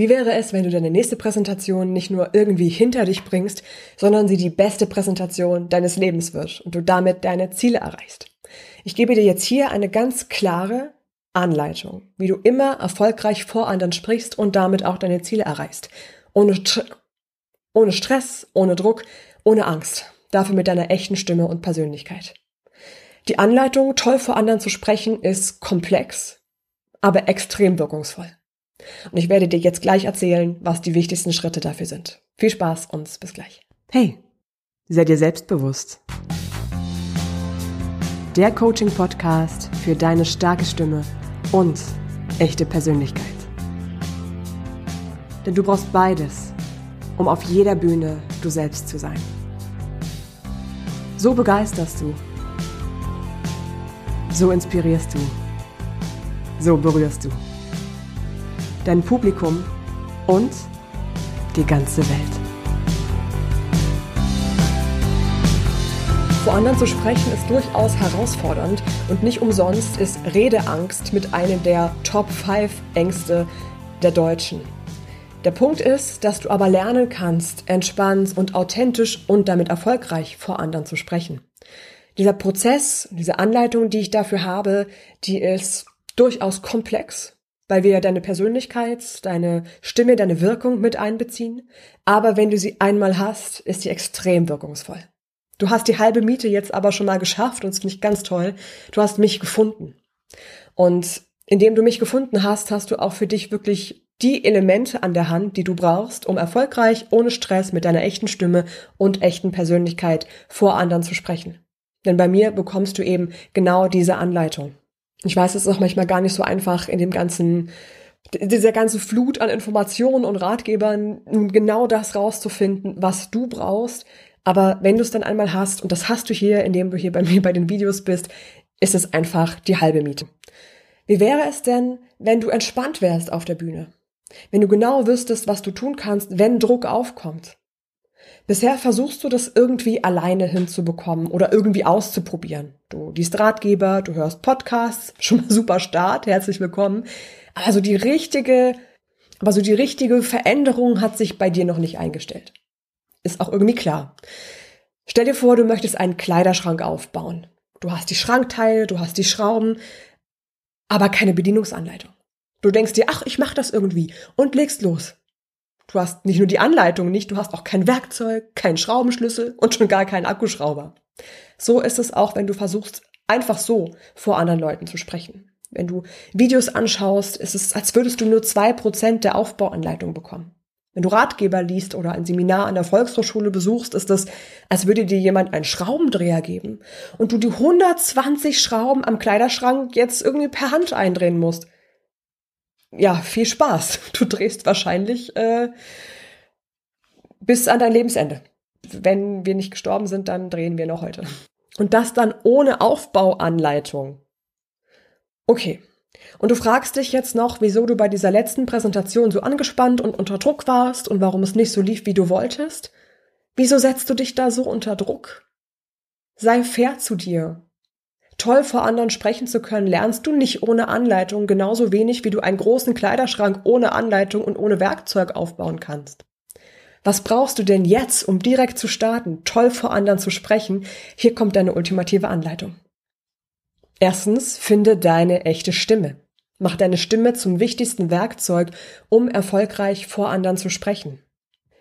Wie wäre es, wenn du deine nächste Präsentation nicht nur irgendwie hinter dich bringst, sondern sie die beste Präsentation deines Lebens wird und du damit deine Ziele erreichst? Ich gebe dir jetzt hier eine ganz klare Anleitung, wie du immer erfolgreich vor anderen sprichst und damit auch deine Ziele erreichst. Ohne, ohne Stress, ohne Druck, ohne Angst. Dafür mit deiner echten Stimme und Persönlichkeit. Die Anleitung, toll vor anderen zu sprechen, ist komplex, aber extrem wirkungsvoll. Und ich werde dir jetzt gleich erzählen, was die wichtigsten Schritte dafür sind. Viel Spaß und bis gleich. Hey, sei dir selbstbewusst. Der Coaching-Podcast für deine starke Stimme und echte Persönlichkeit. Denn du brauchst beides, um auf jeder Bühne du selbst zu sein. So begeisterst du. So inspirierst du. So berührst du. Dein Publikum und die ganze Welt. Vor anderen zu sprechen ist durchaus herausfordernd und nicht umsonst ist Redeangst mit einem der Top 5 Ängste der Deutschen. Der Punkt ist, dass du aber lernen kannst, entspannt und authentisch und damit erfolgreich vor anderen zu sprechen. Dieser Prozess, diese Anleitung, die ich dafür habe, die ist durchaus komplex, weil wir ja deine Persönlichkeit, deine Stimme, deine Wirkung mit einbeziehen. Aber wenn du sie einmal hast, ist sie extrem wirkungsvoll. Du hast die halbe Miete jetzt aber schon mal geschafft und es finde ich ganz toll. Du hast mich gefunden. Und indem du mich gefunden hast, hast du auch für dich wirklich die Elemente an der Hand, die du brauchst, um erfolgreich, ohne Stress, mit deiner echten Stimme und echten Persönlichkeit vor anderen zu sprechen. Denn bei mir bekommst du eben genau diese Anleitung. Ich weiß, es ist auch manchmal gar nicht so einfach in dem ganzen, dieser ganzen Flut an Informationen und Ratgebern, nun genau das rauszufinden, was du brauchst. Aber wenn du es dann einmal hast, und das hast du hier, indem du hier bei mir bei den Videos bist, ist es einfach die halbe Miete. Wie wäre es denn, wenn du entspannt wärst auf der Bühne? Wenn du genau wüsstest, was du tun kannst, wenn Druck aufkommt. Bisher versuchst du das irgendwie alleine hinzubekommen oder irgendwie auszuprobieren. Du liest Ratgeber, du hörst Podcasts, schon mal super Start, herzlich willkommen. Also die richtige, aber so die richtige Veränderung hat sich bei dir noch nicht eingestellt. Ist auch irgendwie klar. Stell dir vor, du möchtest einen Kleiderschrank aufbauen. Du hast die Schrankteile, du hast die Schrauben, aber keine Bedienungsanleitung. Du denkst dir, ach, ich mach das irgendwie und legst los. Du hast nicht nur die Anleitung nicht, du hast auch kein Werkzeug, keinen Schraubenschlüssel und schon gar keinen Akkuschrauber. So ist es auch, wenn du versuchst, einfach so vor anderen Leuten zu sprechen. Wenn du Videos anschaust, ist es, als würdest du nur zwei Prozent der Aufbauanleitung bekommen. Wenn du Ratgeber liest oder ein Seminar an der Volkshochschule besuchst, ist es, als würde dir jemand einen Schraubendreher geben und du die 120 Schrauben am Kleiderschrank jetzt irgendwie per Hand eindrehen musst ja, viel Spaß. Du drehst wahrscheinlich äh, bis an dein Lebensende. Wenn wir nicht gestorben sind, dann drehen wir noch heute. Und das dann ohne Aufbauanleitung. Okay. Und du fragst dich jetzt noch, wieso du bei dieser letzten Präsentation so angespannt und unter Druck warst und warum es nicht so lief, wie du wolltest? Wieso setzt du dich da so unter Druck? Sei fair zu dir toll vor anderen sprechen zu können, lernst du nicht ohne Anleitung genauso wenig, wie du einen großen Kleiderschrank ohne Anleitung und ohne Werkzeug aufbauen kannst. Was brauchst du denn jetzt, um direkt zu starten, toll vor anderen zu sprechen? Hier kommt deine ultimative Anleitung. Erstens, finde deine echte Stimme. Mach deine Stimme zum wichtigsten Werkzeug, um erfolgreich vor anderen zu sprechen.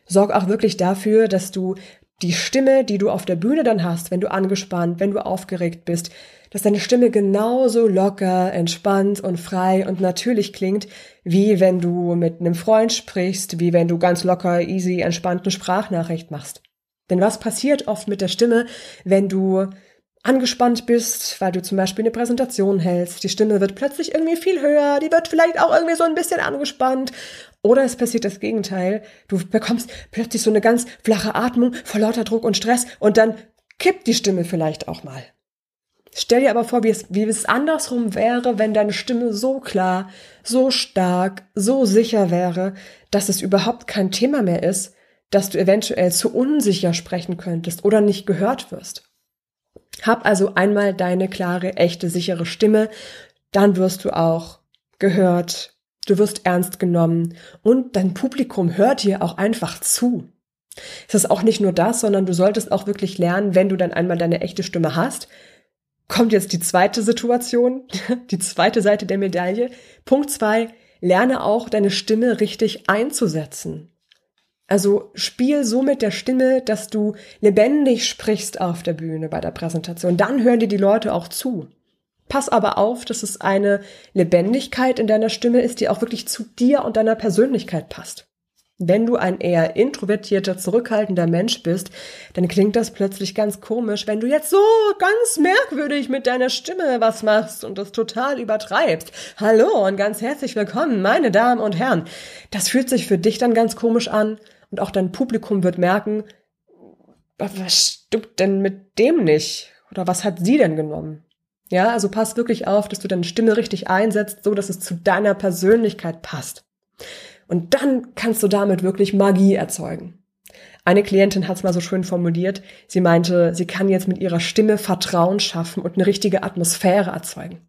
Sorg auch wirklich dafür, dass du die Stimme, die du auf der Bühne dann hast, wenn du angespannt, wenn du aufgeregt bist, dass deine Stimme genauso locker, entspannt und frei und natürlich klingt, wie wenn du mit einem Freund sprichst, wie wenn du ganz locker, easy, entspannten Sprachnachricht machst. Denn was passiert oft mit der Stimme, wenn du angespannt bist, weil du zum Beispiel eine Präsentation hältst, die Stimme wird plötzlich irgendwie viel höher, die wird vielleicht auch irgendwie so ein bisschen angespannt. Oder es passiert das Gegenteil, du bekommst plötzlich so eine ganz flache Atmung vor lauter Druck und Stress und dann kippt die Stimme vielleicht auch mal. Stell dir aber vor, wie es, wie es andersrum wäre, wenn deine Stimme so klar, so stark, so sicher wäre, dass es überhaupt kein Thema mehr ist, dass du eventuell zu unsicher sprechen könntest oder nicht gehört wirst. Hab also einmal deine klare, echte, sichere Stimme, dann wirst du auch gehört, Du wirst ernst genommen und dein Publikum hört dir auch einfach zu. Es ist auch nicht nur das, sondern du solltest auch wirklich lernen, wenn du dann einmal deine echte Stimme hast, kommt jetzt die zweite Situation, die zweite Seite der Medaille. Punkt zwei, lerne auch deine Stimme richtig einzusetzen. Also spiel so mit der Stimme, dass du lebendig sprichst auf der Bühne bei der Präsentation. Dann hören dir die Leute auch zu. Pass aber auf, dass es eine Lebendigkeit in deiner Stimme ist, die auch wirklich zu dir und deiner Persönlichkeit passt. Wenn du ein eher introvertierter, zurückhaltender Mensch bist, dann klingt das plötzlich ganz komisch, wenn du jetzt so ganz merkwürdig mit deiner Stimme was machst und das total übertreibst. Hallo und ganz herzlich willkommen, meine Damen und Herren. Das fühlt sich für dich dann ganz komisch an und auch dein Publikum wird merken, was stimmt denn mit dem nicht? Oder was hat sie denn genommen? Ja, also pass wirklich auf, dass du deine Stimme richtig einsetzt, so dass es zu deiner Persönlichkeit passt. Und dann kannst du damit wirklich Magie erzeugen. Eine Klientin hat es mal so schön formuliert. Sie meinte, sie kann jetzt mit ihrer Stimme Vertrauen schaffen und eine richtige Atmosphäre erzeugen.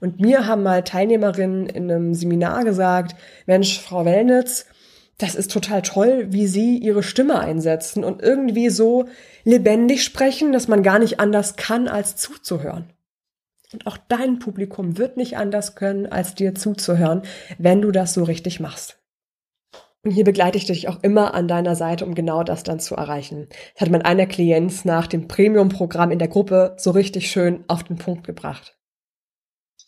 Und mir haben mal Teilnehmerinnen in einem Seminar gesagt, Mensch, Frau Wellnitz, das ist total toll, wie Sie Ihre Stimme einsetzen und irgendwie so lebendig sprechen, dass man gar nicht anders kann, als zuzuhören. Und auch dein Publikum wird nicht anders können, als dir zuzuhören, wenn du das so richtig machst. Und hier begleite ich dich auch immer an deiner Seite, um genau das dann zu erreichen. Das hat mein einer Klient nach dem Premium-Programm in der Gruppe so richtig schön auf den Punkt gebracht.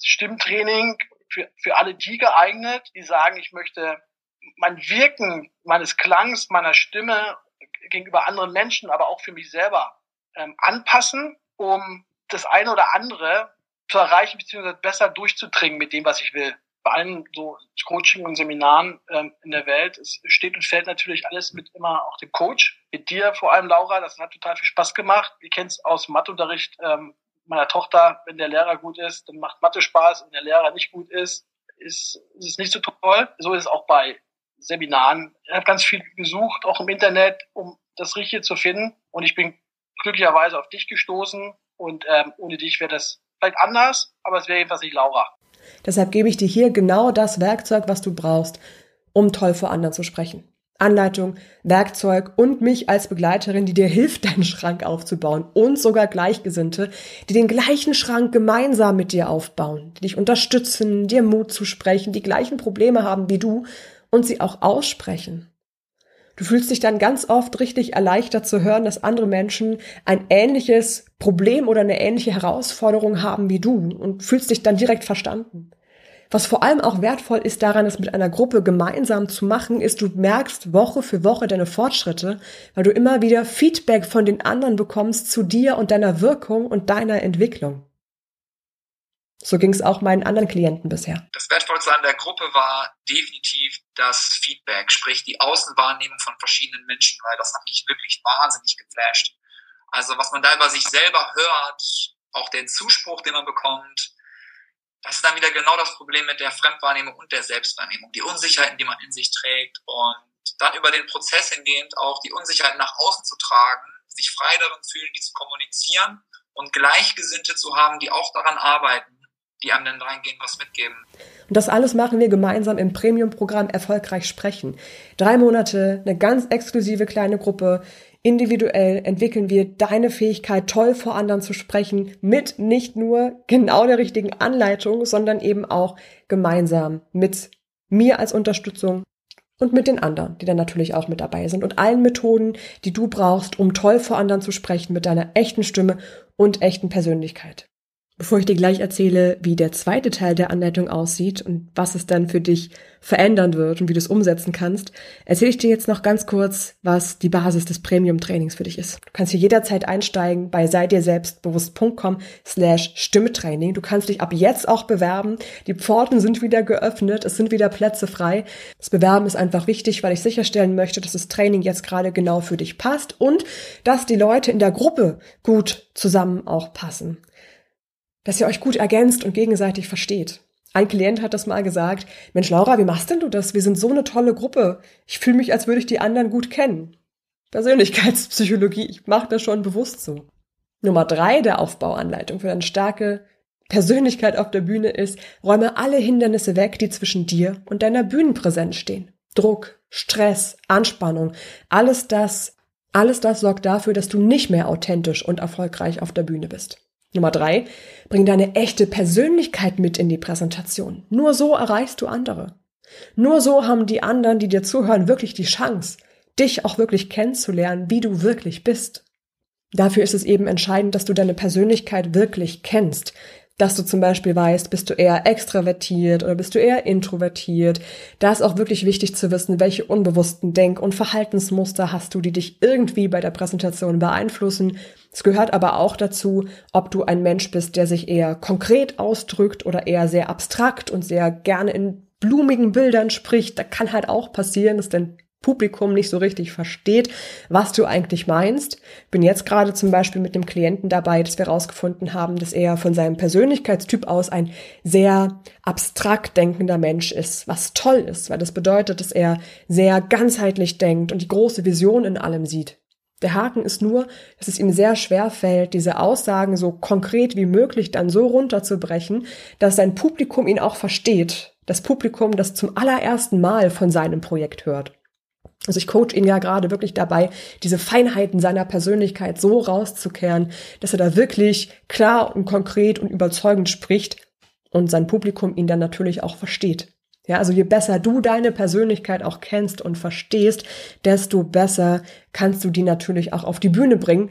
Stimmtraining für, für alle die geeignet, die sagen, ich möchte mein Wirken meines Klangs, meiner Stimme gegenüber anderen Menschen, aber auch für mich selber ähm, anpassen, um das eine oder andere zu erreichen, beziehungsweise besser durchzudringen mit dem, was ich will. Bei allen so Coaching und Seminaren ähm, in der Welt, es steht und fällt natürlich alles mit immer auch dem Coach. Mit dir vor allem, Laura, das hat total viel Spaß gemacht. Ihr kennt es aus Matheunterricht ähm, meiner Tochter, wenn der Lehrer gut ist, dann macht Mathe Spaß, wenn der Lehrer nicht gut ist, ist, ist es nicht so toll. So ist es auch bei Seminaren. Ich habe ganz viel gesucht, auch im Internet, um das Richtige zu finden. Und ich bin glücklicherweise auf dich gestoßen. Und ähm, ohne dich wäre das vielleicht anders, aber es wäre jedenfalls nicht Laura. Deshalb gebe ich dir hier genau das Werkzeug, was du brauchst, um toll vor anderen zu sprechen. Anleitung, Werkzeug und mich als Begleiterin, die dir hilft, deinen Schrank aufzubauen und sogar Gleichgesinnte, die den gleichen Schrank gemeinsam mit dir aufbauen, die dich unterstützen, dir Mut zu sprechen, die gleichen Probleme haben wie du und sie auch aussprechen. Du fühlst dich dann ganz oft richtig erleichtert zu hören, dass andere Menschen ein ähnliches Problem oder eine ähnliche Herausforderung haben wie du und fühlst dich dann direkt verstanden. Was vor allem auch wertvoll ist daran, es mit einer Gruppe gemeinsam zu machen, ist, du merkst Woche für Woche deine Fortschritte, weil du immer wieder Feedback von den anderen bekommst zu dir und deiner Wirkung und deiner Entwicklung. So ging es auch meinen anderen Klienten bisher. Das Wertvollste an der Gruppe war definitiv das Feedback, sprich die Außenwahrnehmung von verschiedenen Menschen, weil das hat mich wirklich wahnsinnig geflasht. Also was man da über sich selber hört, auch den Zuspruch, den man bekommt, das ist dann wieder genau das Problem mit der Fremdwahrnehmung und der Selbstwahrnehmung, die Unsicherheiten, die man in sich trägt und dann über den Prozess hingehend auch die Unsicherheiten nach außen zu tragen, sich frei darin fühlen, die zu kommunizieren und Gleichgesinnte zu haben, die auch daran arbeiten, die dann reingehen, was mitgeben. Und das alles machen wir gemeinsam im Premium-Programm Erfolgreich Sprechen. Drei Monate, eine ganz exklusive kleine Gruppe. Individuell entwickeln wir deine Fähigkeit, toll vor anderen zu sprechen, mit nicht nur genau der richtigen Anleitung, sondern eben auch gemeinsam mit mir als Unterstützung und mit den anderen, die dann natürlich auch mit dabei sind und allen Methoden, die du brauchst, um toll vor anderen zu sprechen mit deiner echten Stimme und echten Persönlichkeit. Bevor ich dir gleich erzähle, wie der zweite Teil der Anleitung aussieht und was es dann für dich verändern wird und wie du es umsetzen kannst, erzähle ich dir jetzt noch ganz kurz, was die Basis des Premium-Trainings für dich ist. Du kannst hier jederzeit einsteigen bei sei dir selbstbewusst.com slash Stimmetraining. Du kannst dich ab jetzt auch bewerben. Die Pforten sind wieder geöffnet. Es sind wieder Plätze frei. Das Bewerben ist einfach wichtig, weil ich sicherstellen möchte, dass das Training jetzt gerade genau für dich passt und dass die Leute in der Gruppe gut zusammen auch passen dass ihr euch gut ergänzt und gegenseitig versteht. Ein Klient hat das mal gesagt, Mensch Laura, wie machst denn du das? Wir sind so eine tolle Gruppe. Ich fühle mich, als würde ich die anderen gut kennen. Persönlichkeitspsychologie, ich mache das schon bewusst so. Nummer drei der Aufbauanleitung für eine starke Persönlichkeit auf der Bühne ist, räume alle Hindernisse weg, die zwischen dir und deiner Bühnenpräsenz stehen. Druck, Stress, Anspannung, alles das, alles das sorgt dafür, dass du nicht mehr authentisch und erfolgreich auf der Bühne bist. Nummer drei, bring deine echte Persönlichkeit mit in die Präsentation. Nur so erreichst du andere. Nur so haben die anderen, die dir zuhören, wirklich die Chance, dich auch wirklich kennenzulernen, wie du wirklich bist. Dafür ist es eben entscheidend, dass du deine Persönlichkeit wirklich kennst, dass du zum Beispiel weißt, bist du eher extravertiert oder bist du eher introvertiert. Da ist auch wirklich wichtig zu wissen, welche unbewussten Denk- und Verhaltensmuster hast du, die dich irgendwie bei der Präsentation beeinflussen. Es gehört aber auch dazu, ob du ein Mensch bist, der sich eher konkret ausdrückt oder eher sehr abstrakt und sehr gerne in blumigen Bildern spricht. Da kann halt auch passieren, dass dein Publikum nicht so richtig versteht, was du eigentlich meinst. Bin jetzt gerade zum Beispiel mit einem Klienten dabei, dass wir herausgefunden haben, dass er von seinem Persönlichkeitstyp aus ein sehr abstrakt denkender Mensch ist, was toll ist, weil das bedeutet, dass er sehr ganzheitlich denkt und die große Vision in allem sieht. Der Haken ist nur, dass es ihm sehr schwer fällt, diese Aussagen so konkret wie möglich dann so runterzubrechen, dass sein Publikum ihn auch versteht. Das Publikum, das zum allerersten Mal von seinem Projekt hört. Also ich coach ihn ja gerade wirklich dabei, diese Feinheiten seiner Persönlichkeit so rauszukehren, dass er da wirklich klar und konkret und überzeugend spricht und sein Publikum ihn dann natürlich auch versteht. Ja, also je besser du deine Persönlichkeit auch kennst und verstehst, desto besser kannst du die natürlich auch auf die Bühne bringen.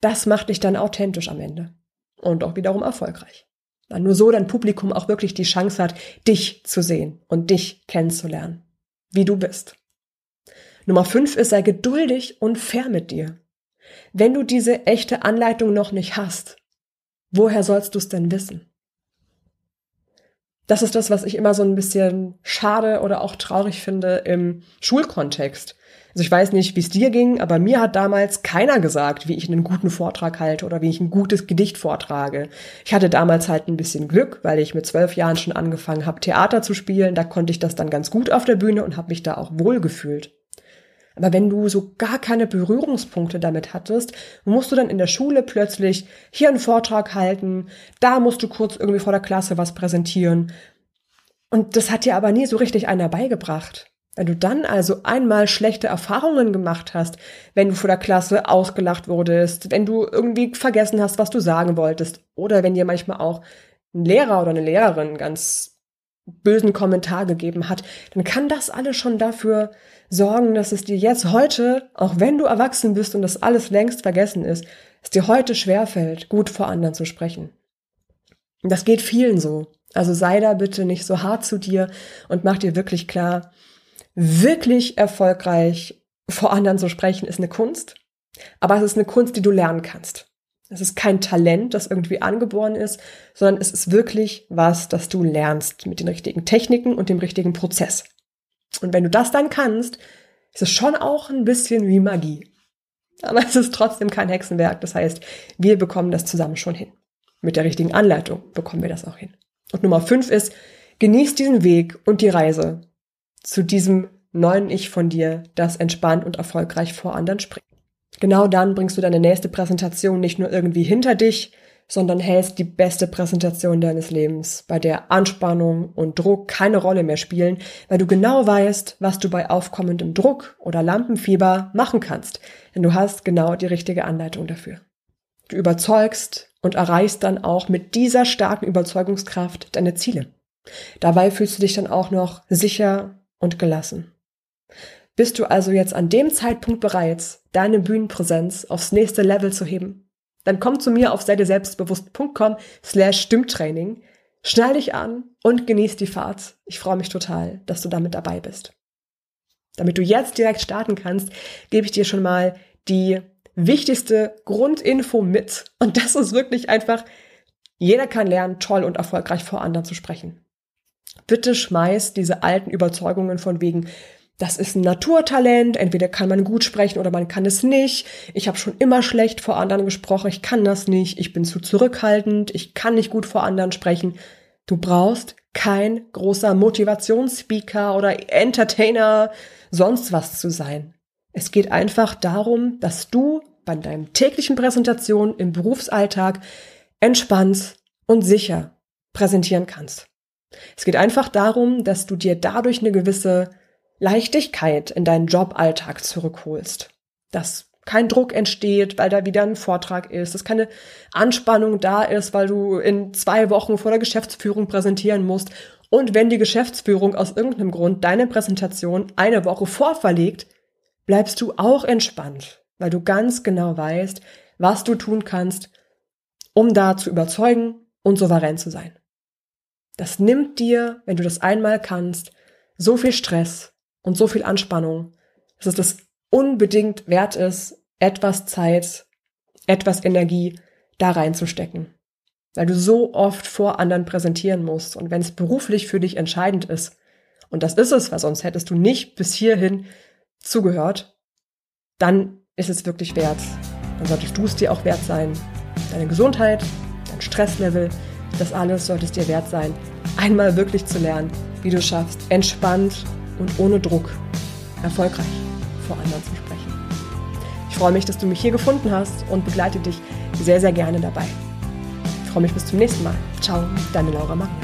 Das macht dich dann authentisch am Ende und auch wiederum erfolgreich. Weil nur so dein Publikum auch wirklich die Chance hat, dich zu sehen und dich kennenzulernen, wie du bist. Nummer fünf ist, sei geduldig und fair mit dir. Wenn du diese echte Anleitung noch nicht hast, woher sollst du es denn wissen? Das ist das, was ich immer so ein bisschen schade oder auch traurig finde im Schulkontext. Also ich weiß nicht, wie es dir ging, aber mir hat damals keiner gesagt, wie ich einen guten Vortrag halte oder wie ich ein gutes Gedicht vortrage. Ich hatte damals halt ein bisschen Glück, weil ich mit zwölf Jahren schon angefangen habe, Theater zu spielen. Da konnte ich das dann ganz gut auf der Bühne und habe mich da auch wohl gefühlt. Aber wenn du so gar keine Berührungspunkte damit hattest, musst du dann in der Schule plötzlich hier einen Vortrag halten, da musst du kurz irgendwie vor der Klasse was präsentieren. Und das hat dir aber nie so richtig einer beigebracht. Wenn du dann also einmal schlechte Erfahrungen gemacht hast, wenn du vor der Klasse ausgelacht wurdest, wenn du irgendwie vergessen hast, was du sagen wolltest, oder wenn dir manchmal auch ein Lehrer oder eine Lehrerin ganz bösen Kommentar gegeben hat, dann kann das alles schon dafür sorgen, dass es dir jetzt heute, auch wenn du erwachsen bist und das alles längst vergessen ist, es dir heute schwerfällt, gut vor anderen zu sprechen. Das geht vielen so. Also sei da bitte nicht so hart zu dir und mach dir wirklich klar, wirklich erfolgreich vor anderen zu sprechen ist eine Kunst, aber es ist eine Kunst, die du lernen kannst. Es ist kein Talent, das irgendwie angeboren ist, sondern es ist wirklich was, das du lernst mit den richtigen Techniken und dem richtigen Prozess. Und wenn du das dann kannst, ist es schon auch ein bisschen wie Magie. Aber es ist trotzdem kein Hexenwerk. Das heißt, wir bekommen das zusammen schon hin. Mit der richtigen Anleitung bekommen wir das auch hin. Und Nummer fünf ist, genieß diesen Weg und die Reise zu diesem neuen Ich von dir, das entspannt und erfolgreich vor anderen spricht. Genau dann bringst du deine nächste Präsentation nicht nur irgendwie hinter dich, sondern hältst die beste Präsentation deines Lebens, bei der Anspannung und Druck keine Rolle mehr spielen, weil du genau weißt, was du bei aufkommendem Druck oder Lampenfieber machen kannst, denn du hast genau die richtige Anleitung dafür. Du überzeugst und erreichst dann auch mit dieser starken Überzeugungskraft deine Ziele. Dabei fühlst du dich dann auch noch sicher und gelassen. Bist du also jetzt an dem Zeitpunkt bereit, deine Bühnenpräsenz aufs nächste Level zu heben? Dann komm zu mir auf seidesselbstbewusst.com slash Stimmtraining, schnall dich an und genieß die Fahrt. Ich freue mich total, dass du damit dabei bist. Damit du jetzt direkt starten kannst, gebe ich dir schon mal die wichtigste Grundinfo mit. Und das ist wirklich einfach, jeder kann lernen, toll und erfolgreich vor anderen zu sprechen. Bitte schmeiß diese alten Überzeugungen von wegen, das ist ein Naturtalent, entweder kann man gut sprechen oder man kann es nicht. Ich habe schon immer schlecht vor anderen gesprochen, ich kann das nicht, ich bin zu zurückhaltend, ich kann nicht gut vor anderen sprechen. Du brauchst kein großer Motivationsspeaker oder Entertainer, sonst was zu sein. Es geht einfach darum, dass du bei deinen täglichen Präsentationen im Berufsalltag entspannt und sicher präsentieren kannst. Es geht einfach darum, dass du dir dadurch eine gewisse Leichtigkeit in deinen Joballtag zurückholst. Dass kein Druck entsteht, weil da wieder ein Vortrag ist, dass keine Anspannung da ist, weil du in zwei Wochen vor der Geschäftsführung präsentieren musst. Und wenn die Geschäftsführung aus irgendeinem Grund deine Präsentation eine Woche vorverlegt, bleibst du auch entspannt, weil du ganz genau weißt, was du tun kannst, um da zu überzeugen und souverän zu sein. Das nimmt dir, wenn du das einmal kannst, so viel Stress und so viel Anspannung, dass es das unbedingt wert ist, etwas Zeit, etwas Energie da reinzustecken. Weil du so oft vor anderen präsentieren musst und wenn es beruflich für dich entscheidend ist, und das ist es, weil sonst hättest du nicht bis hierhin zugehört, dann ist es wirklich wert. Dann solltest du es dir auch wert sein. Deine Gesundheit, dein Stresslevel, das alles sollte es dir wert sein, einmal wirklich zu lernen, wie du schaffst, entspannt und ohne Druck erfolgreich vor anderen zu sprechen. Ich freue mich, dass du mich hier gefunden hast und begleite dich sehr, sehr gerne dabei. Ich freue mich bis zum nächsten Mal. Ciao, deine Laura Maria.